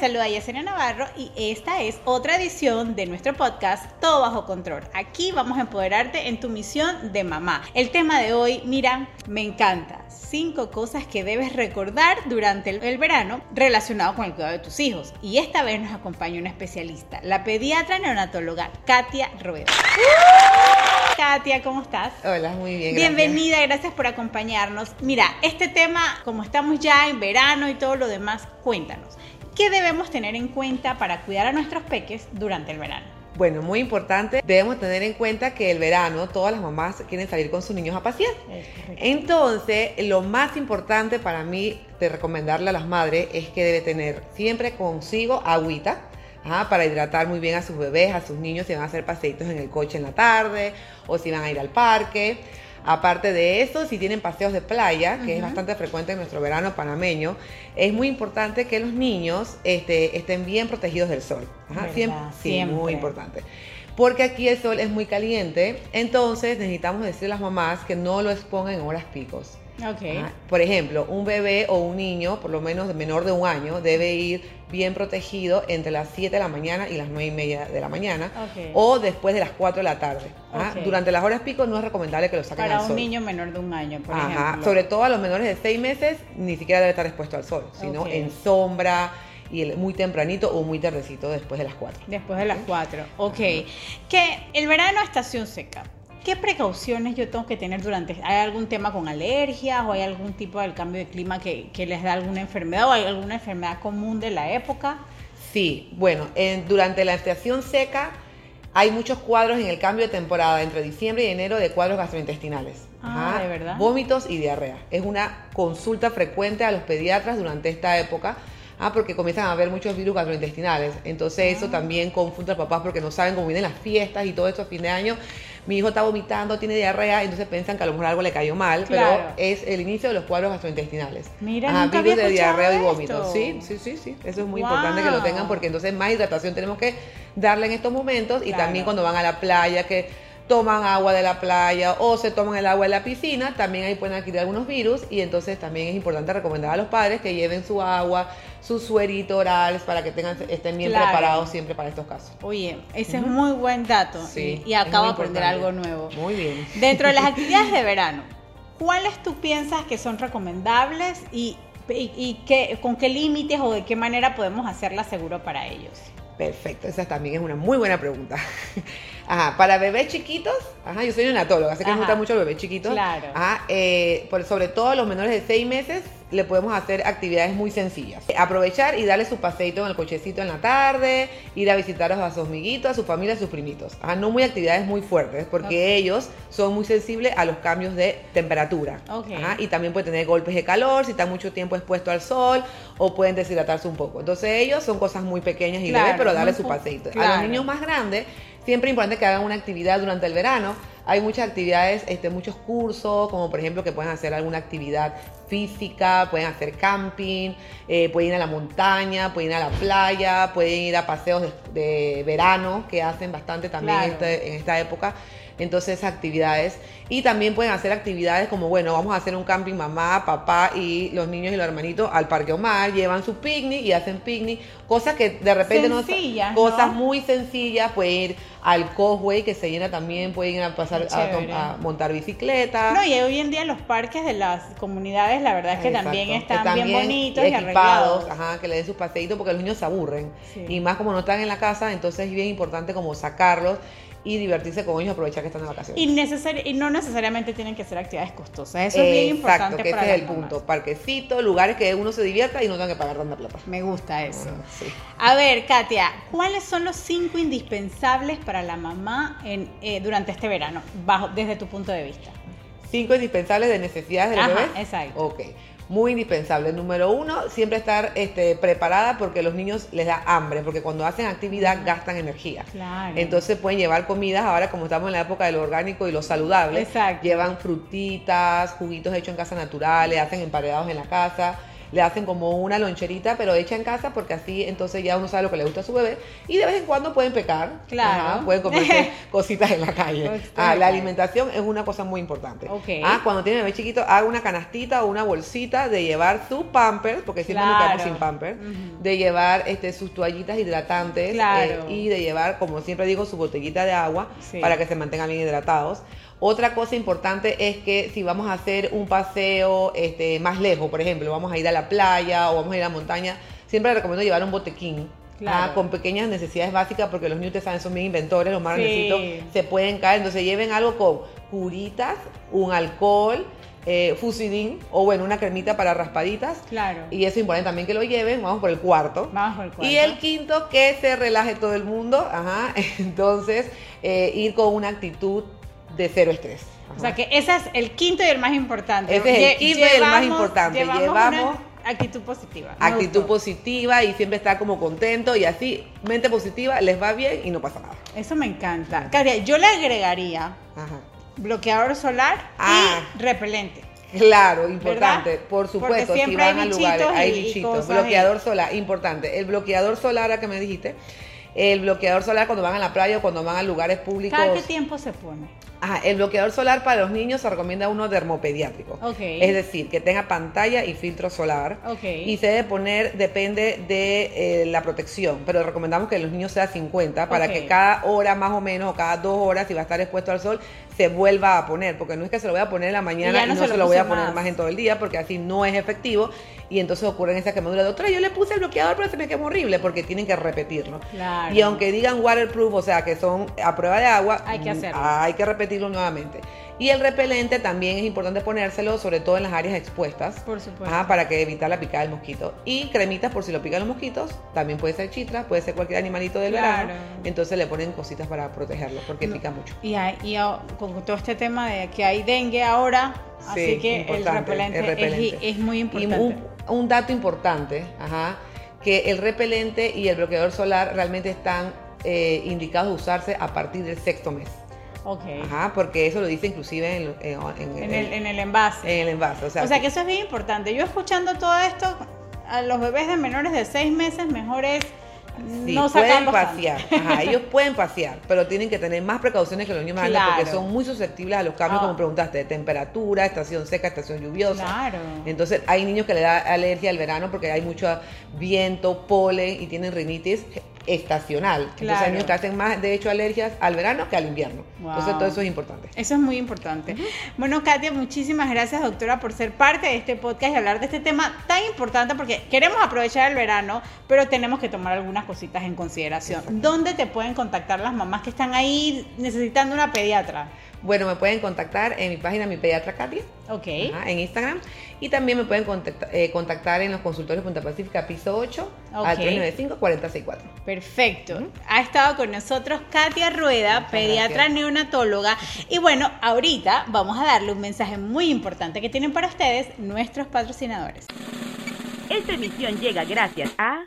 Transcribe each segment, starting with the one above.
Saluda a Yesenia Navarro y esta es otra edición de nuestro podcast Todo Bajo Control. Aquí vamos a empoderarte en tu misión de mamá. El tema de hoy, mira, me encanta. Cinco cosas que debes recordar durante el, verano relacionado con el cuidado de tus hijos. Y esta vez nos acompaña una especialista, la pediatra neonatóloga Katia Rueda. Katia, ¿cómo estás? Hola, muy bien. Bienvenida, gracias por acompañarnos. Mira, este tema, como estamos ya en verano y todo lo demás, cuéntanos. ¿Qué debemos tener en cuenta para cuidar a nuestros peques durante el verano? Bueno, muy importante, debemos tener en cuenta que el verano todas las mamás quieren salir con sus niños a pasear. Entonces, lo más importante para mí de recomendarle a las madres es que debe tener siempre consigo agüita. para hidratar muy bien a sus bebés, a sus niños, si van a hacer paseitos en el coche en la tarde o si van a ir al parque. Aparte de eso, si tienen paseos de playa, que es bastante frecuente en nuestro verano panameño, es muy importante que los niños este, estén bien protegidos del sol. siempre, sí, muy importante. Porque aquí el sol es muy caliente, entonces necesitamos decirle a las mamás que no lo expongan en horas picos. Okay. Por ejemplo, un bebé o un niño, por lo menos de menor de un año, debe ir bien protegido entre las 7 de la mañana y las 9 y media de la mañana o después de las 4 de la tarde. Durante las horas pico no es recomendable que lo saquen al sol. Para un niño menor de un año, por ejemplo. Sobre todo a los menores de 6 meses, ni siquiera debe estar expuesto al sol, sino en sombra y muy tempranito o muy tardecito después de las 4. Después de las 4, ok. Que el verano estación seca. ¿Qué precauciones yo tengo que tener durante? ¿Hay algún tema con alergias o hay algún tipo del cambio de clima que, les da alguna enfermedad o hay alguna enfermedad común de la época? Sí, bueno, durante la estación seca hay muchos cuadros en el cambio de temporada entre diciembre y enero de cuadros gastrointestinales. Ah, ¿de verdad? Vómitos y diarrea. Es una consulta frecuente a los pediatras durante esta época. Ah, porque comienzan a haber muchos virus gastrointestinales. Entonces eso ah. también confunde a papás porque no saben cómo vienen las fiestas y todo esto a fin de año mi hijo está vomitando, tiene diarrea, entonces piensan que a lo mejor algo le cayó mal, pero es el inicio de los cuadros gastrointestinales. Mira, Ajá, virus de diarrea y vómito. Sí, sí, sí, sí. Eso es muy importante que lo tengan porque entonces más hidratación tenemos que darle en estos momentos y también cuando van a la playa que toman agua de la playa o se toman el agua de la piscina, también ahí pueden adquirir algunos virus y entonces también es importante recomendar a los padres que lleven su agua, su suerito oral para que tengan, estén bien preparados siempre para estos casos. Oye, ese es muy buen dato sí, y acabo de aprender algo nuevo. Muy bien. Dentro de las actividades de verano, ¿cuáles tú piensas que son recomendables y, y, con qué límites o de qué manera podemos hacerla seguro para ellos? Perfecto, esa también es una muy buena pregunta. Ajá, para bebés chiquitos, ajá, yo soy neonatóloga, así que me gusta mucho los bebés chiquitos. Claro. Ajá, eh, por, sobre todo los menores de 6 meses, le podemos hacer actividades muy sencillas. Aprovechar y darle su paseito en el cochecito en la tarde, ir a visitar a sus amiguitos, a su familia, a sus primitos. Ajá, no muy actividades muy fuertes, porque ellos son muy sensibles a los cambios de temperatura. Ajá, y también pueden tener golpes de calor si están mucho tiempo expuestos al sol o pueden deshidratarse un poco. Entonces ellos son cosas muy pequeñas y leves, pero darle su paseito. A los niños más grandes Siempre es importante que hagan una actividad durante el verano. Hay muchas actividades, este, muchos cursos, como por ejemplo que pueden hacer alguna actividad física, pueden hacer camping, eh, pueden ir a la montaña, pueden ir a la playa, pueden ir a paseos de, verano, que hacen bastante también este, en esta época. Entonces actividades. Y también pueden hacer actividades como, bueno, vamos a hacer un camping mamá, papá y los niños y los hermanitos al Parque Omar, llevan su picnic y hacen picnic, cosas que de repente no son cosas muy sencillas, pueden ir al Cosway que se llena también, pueden ir a pasar a, montar bicicleta. No, y hoy en día los parques de las comunidades, la verdad es que también están, bien bonitos y equipados, ajá, que le den sus paseitos porque los niños se aburren. Y más como no están en la casa, entonces es bien importante como sacarlos y divertirse con ellos, aprovechar que están de vacaciones. Y, y no necesariamente tienen que ser actividades costosas. Eso es bien importante. Que ese es el punto. Parquecito, lugares que uno se divierta y no tenga que pagar tanta plata. Me gusta eso. A ver, Katia, ¿cuáles son los cinco indispensables para la mamá en, eh, durante este verano, bajo, desde tu punto de vista? Cinco indispensables de necesidades del Ajá, bebé. Exacto. Ok. muy indispensable. Número uno, siempre estar este, preparada porque los niños les da hambre, porque cuando hacen actividad gastan energía. Claro. Entonces pueden llevar comidas, ahora como estamos en la época de lo orgánico y lo saludable, Exacto. llevan frutitas, juguitos hechos en casa naturales, hacen emparedados en la casa le hacen como una loncherita, pero hecha en casa, porque así entonces ya uno sabe lo que le gusta a su bebé. Y de vez en cuando pueden pecar. Claro. Ajá, pueden comerse cositas en la calle. Ah, la alimentación es una cosa muy importante. Ok. Ah, cuando tiene bebé chiquito, haga una canastita o una bolsita de llevar su pampers, porque siempre nos quedamos Claro. sin pampers, de llevar este, sus toallitas hidratantes Claro. eh, y de llevar, como siempre digo, su botellita de agua Sí. para que se mantengan bien hidratados. Otra cosa importante es que si vamos a hacer un paseo este, más lejos, por ejemplo, vamos a ir a la playa o vamos a ir a la montaña, siempre les recomiendo llevar un botequín. Claro. ah, con pequeñas necesidades básicas porque los niños saben son bien inventores, los más Sí. se pueden caer, entonces lleven algo con curitas, un alcohol, eh, fusidín o bueno, una cremita para raspaditas Claro. y eso es importante también que lo lleven, vamos por el cuarto. Vamos por el cuarto. Y el quinto, que se relaje todo el mundo. Ajá. Entonces, eh, ir con una actitud de cero estrés. Ajá. O sea que ese es el quinto y el más importante. Ese es el quinto y el más importante. Llevamos, Llevamos una actitud positiva. Me actitud gustó. positiva y siempre estar como contento y así, mente positiva, les va bien y no pasa nada. Eso me encanta. Katia, yo le agregaría Ajá. bloqueador solar Ah. y repelente. Claro, importante, ¿Verdad? por supuesto, si hay van a lugares, hay bichitos, bloqueador solar, importante. El bloqueador solar, a que me dijiste, el bloqueador solar cuando van a la playa o cuando van a lugares públicos. ¿Cada qué tiempo se pone? Ajá, el bloqueador solar para los niños se recomienda uno dermopediátrico. Ok. Es decir, que tenga pantalla y filtro solar. Ok. Y se debe poner, depende de eh, la protección, pero recomendamos que los niños sea 50 para que cada hora más o menos o cada dos horas, si va a estar expuesto al sol, se vuelva a poner. Porque no es que se lo voy a poner en la mañana y no no, se se, lo voy a poner más. más en todo el día, porque así no es efectivo. Y entonces ocurren esas quemaduras. Doctora, yo le puse el bloqueador, pero se me quemó horrible, porque tienen que repetirlo. Claro. Y aunque digan waterproof, o sea, que son a prueba de agua, Hay que mm, hacerlo. hay que repetirlo nuevamente. Y el repelente también es importante ponérselo, sobre todo en las áreas expuestas. Por supuesto. Ajá, para que evitar la picada del mosquito. Y cremitas por si lo pican los mosquitos, también puede ser chitra, puede ser cualquier animalito del Claro. verano. Entonces le ponen cositas para protegerlo, porque No. pica mucho. Y, hay- y con todo este tema de que hay dengue ahora, así Sí, que el repelente, el repelente. Es, es muy Y importante. un, un dato importante, ajá, que el repelente y el bloqueador solar realmente están eh, indicados a usarse a partir del sexto mes. ok. Ajá, porque eso lo dice inclusive en, en- en- En el, en el envase. en el envase. O sea, o sea que eso es bien importante. Yo escuchando todo esto, a los bebés de menores de seis meses, mejor es Sí, no pueden pasear. Ajá, ellos pueden pasear, pero tienen que tener más precauciones que los niños más grandes porque son muy susceptibles a los cambios, Ah. como preguntaste, de temperatura, estación seca, estación lluviosa. Claro. Entonces, hay niños que le da alergia al verano porque hay mucho viento, polen y tienen rinitis estacional. Entonces, Claro. hay niños que hacen más, de hecho, alergias al verano que al invierno. Wow. Entonces, todo eso es importante. Eso es muy importante. Bueno, Katia, muchísimas gracias, doctora, por ser parte de este podcast y hablar de este tema tan importante porque queremos aprovechar el verano, pero tenemos que tomar algunas cositas en consideración. ¿Dónde te pueden contactar las mamás que están ahí necesitando una pediatra? Bueno, me pueden contactar en mi página, mi pediatra Katia. Ok. Ajá, en Instagram. Y también me pueden eh, contactar en los consultorios Punta Pacífica, piso 8, al Ok. 395-4064. Perfecto. Ha estado con nosotros Katia Rueda, Muchas pediatra gracias. neonatóloga. Y bueno, ahorita vamos a darle un mensaje muy importante que tienen para ustedes nuestros patrocinadores. Esta emisión llega gracias a...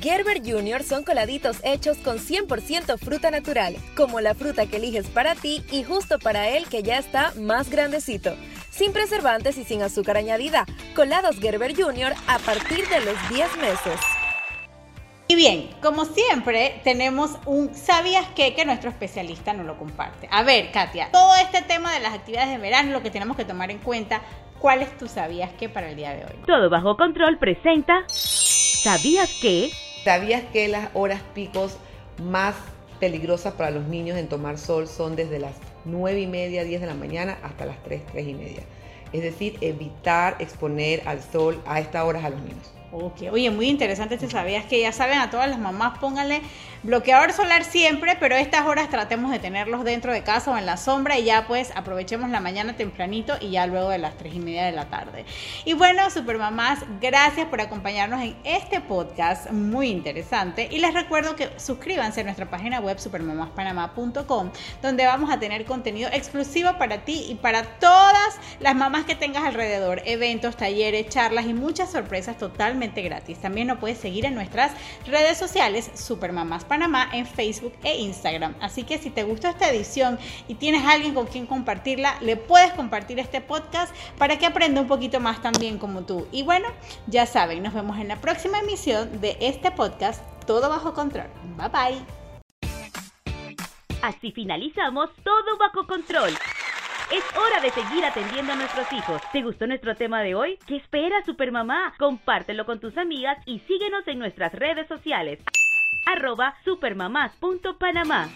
Gerber Junior son coladitos hechos con 100% fruta natural, como la fruta que eliges para ti y justo para él que ya está más grandecito. Sin preservantes y sin azúcar añadida. Colados Gerber Junior a partir de los 10 meses. Y bien, como siempre, tenemos un ¿sabías qué? que nuestro especialista nos lo comparte. A ver, Katia, todo este tema de las actividades de verano, lo que tenemos que tomar en cuenta, ¿cuál es tu sabías qué para el día de hoy? Todo bajo control presenta... ¿Sabías que... ¿Sabías que las horas picos más peligrosas para los niños en tomar sol son desde las 9 y media, 10 de la mañana hasta las 3, 3 y media? Es decir, evitar exponer al sol a estas horas a los niños. Ok, oye, muy interesante, te sabías que ya saben a todas las mamás, pónganle bloqueador solar siempre, pero estas horas tratemos de tenerlos dentro de casa o en la sombra y ya pues aprovechemos la mañana tempranito y ya luego de las tres y media de la tarde. Y bueno, supermamás, gracias por acompañarnos en este podcast muy interesante y les recuerdo que suscríbanse a nuestra página web supermamaspanamá.com donde vamos a tener contenido exclusivo para ti y para todas las mamás que tengas alrededor, eventos, talleres, charlas y muchas sorpresas totalmente gratis. También nos puedes seguir en nuestras redes sociales, Supermamás Panamá, en Facebook e Instagram. Así que si te gustó esta edición y tienes alguien con quien compartirla, le puedes compartir este podcast para que aprenda un poquito más también como tú. Y bueno, ya saben, nos vemos en la próxima emisión de este podcast, Todo Bajo Control. Bye bye. Así finalizamos Todo Bajo Control. Es hora de seguir atendiendo a nuestros hijos. ¿Te gustó nuestro tema de hoy? ¿Qué espera Supermamá? Compártelo con tus amigas y síguenos en nuestras redes sociales. arroba supermamás.panamá